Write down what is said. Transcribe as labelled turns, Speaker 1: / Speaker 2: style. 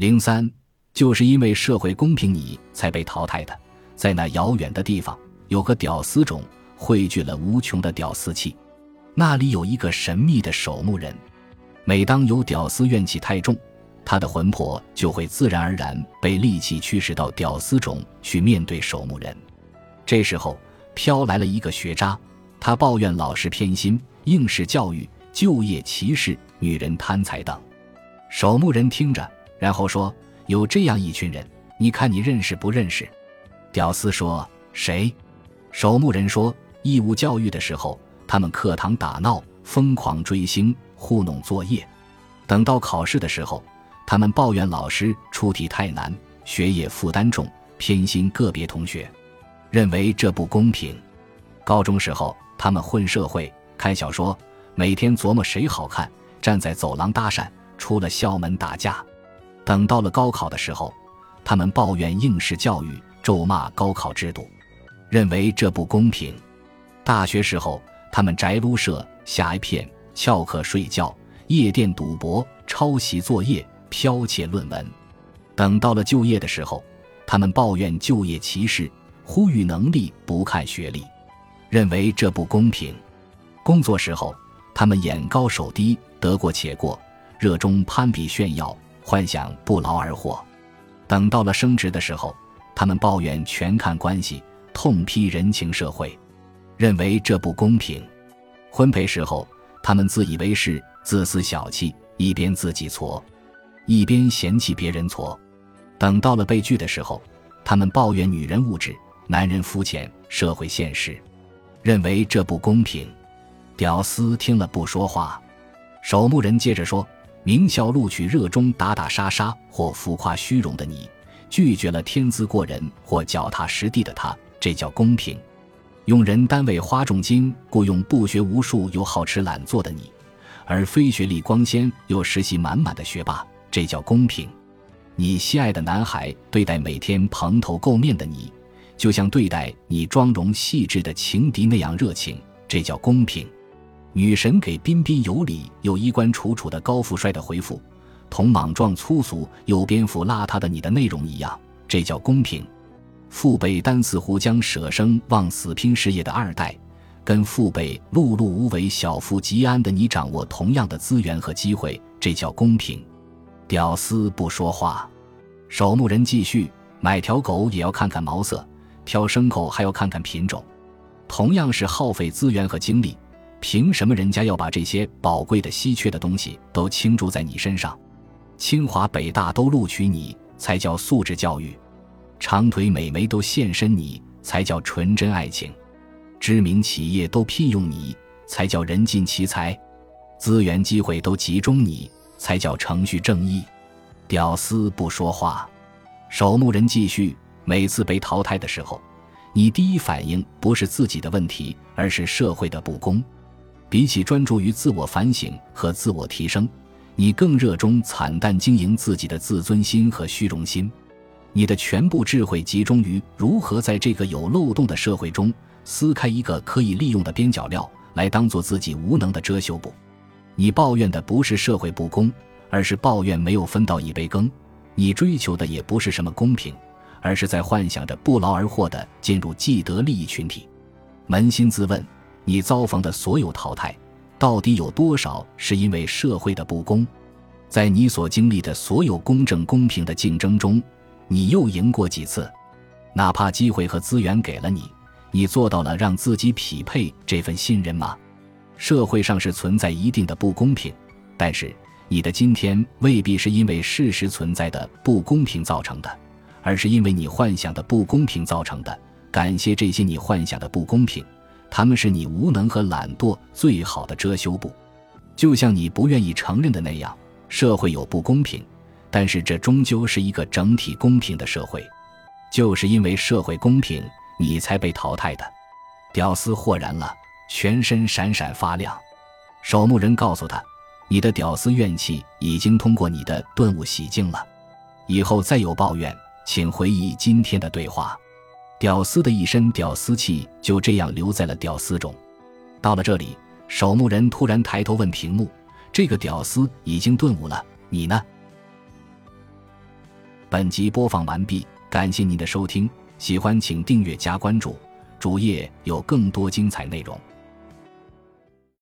Speaker 1: 零三，就是因为社会公平，你才被淘汰的。在那遥远的地方，有个屌丝种汇聚了无穷的屌丝气，那里有一个神秘的守墓人。每当有屌丝怨气太重，他的魂魄就会自然而然被戾气驱使到屌丝种去面对守墓人。这时候，飘来了一个学渣，他抱怨老师偏心、应试教育、就业歧视、女人贪财等。守墓人听着，然后说：“有这样一群人，你看你认识不认识？”屌丝说：“谁？”守墓人说：“义务教育的时候，他们课堂打闹，疯狂追星，糊弄作业；等到考试的时候，他们抱怨老师出题太难，学业负担重，偏心个别同学，认为这不公平。高中时候，他们混社会，看小说，每天琢磨谁好看，站在走廊搭讪。”出了校门打架，等到了高考的时候，他们抱怨应试教育，咒骂高考制度，认为这不公平。大学时候，他们宅撸社、下一片、翘课睡觉、夜店赌博、抄袭作业、剽窃论文。等到了就业的时候，他们抱怨就业歧视，呼吁能力不看学历，认为这不公平。工作时候，他们眼高手低，得过且过。热衷攀比炫耀，幻想不劳而获。等到了升职的时候，他们抱怨全看关系，痛批人情社会，认为这不公平。婚配时候，他们自以为是，自私小气，一边自己挫，一边嫌弃别人挫。等到了被拒的时候，他们抱怨女人物质，男人肤浅，社会现实，认为这不公平。屌丝听了不说话。守墓人接着说。名校录取热衷打打杀杀或浮夸虚荣的你，拒绝了天资过人或脚踏实地的他，这叫公平；用人单位花重金雇佣不学无术又好吃懒做的你，而非学历光鲜又实习满满的学霸，这叫公平；你心爱的男孩对待每天蓬头垢面的你，就像对待你妆容细致的情敌那样热情，这叫公平。女神给彬彬有礼又衣冠楚楚的高富帅的回复，同莽撞粗俗又蝙蝠邋遢的你的内容一样，这叫公平。父辈单似乎将舍生忘死拼事业的二代，跟父辈碌碌无为小富即安的你掌握同样的资源和机会，这叫公平。屌丝不说话，守墓人继续买条狗也要看看毛色，挑牲口还要看看品种，同样是耗费资源和精力。凭什么人家要把这些宝贵的、稀缺的东西都倾注在你身上？清华、北大都录取你，才叫素质教育；长腿美眉都现身你，才叫纯真爱情；知名企业都聘用你，才叫人尽其才；资源机会都集中你，才叫程序正义。屌丝不说话，守墓人继续。每次被淘汰的时候，你第一反应不是自己的问题，而是社会的不公。比起专注于自我反省和自我提升，你更热衷惨淡经营自己的自尊心和虚荣心。你的全部智慧集中于如何在这个有漏洞的社会中撕开一个可以利用的边角料，来当做自己无能的遮羞布。你抱怨的不是社会不公，而是抱怨没有分到一杯羹。你追求的也不是什么公平，而是在幻想着不劳而获的进入既得利益群体。扪心自问。你遭逢的所有淘汰，到底有多少是因为社会的不公？在你所经历的所有公正公平的竞争中，你又赢过几次？哪怕机会和资源给了你，你做到了让自己匹配这份信任吗？社会上是存在一定的不公平，但是你的今天未必是因为事实存在的不公平造成的，而是因为你幻想的不公平造成的。感谢这些你幻想的不公平。他们是你无能和懒惰最好的遮羞布，就像你不愿意承认的那样，社会有不公平，但是这终究是一个整体公平的社会。就是因为社会公平，你才被淘汰的。屌丝豁然了，全身闪闪发亮。守墓人告诉他：“你的屌丝怨气已经通过你的顿悟洗净了，以后再有抱怨，请回忆今天的对话。”屌丝的一身屌丝气就这样留在了屌丝中。到了这里，守墓人突然抬头问屏幕：“这个屌丝已经顿悟了，你呢？”本集播放完毕，感谢您的收听，喜欢请订阅加关注，主页有更多精彩内容。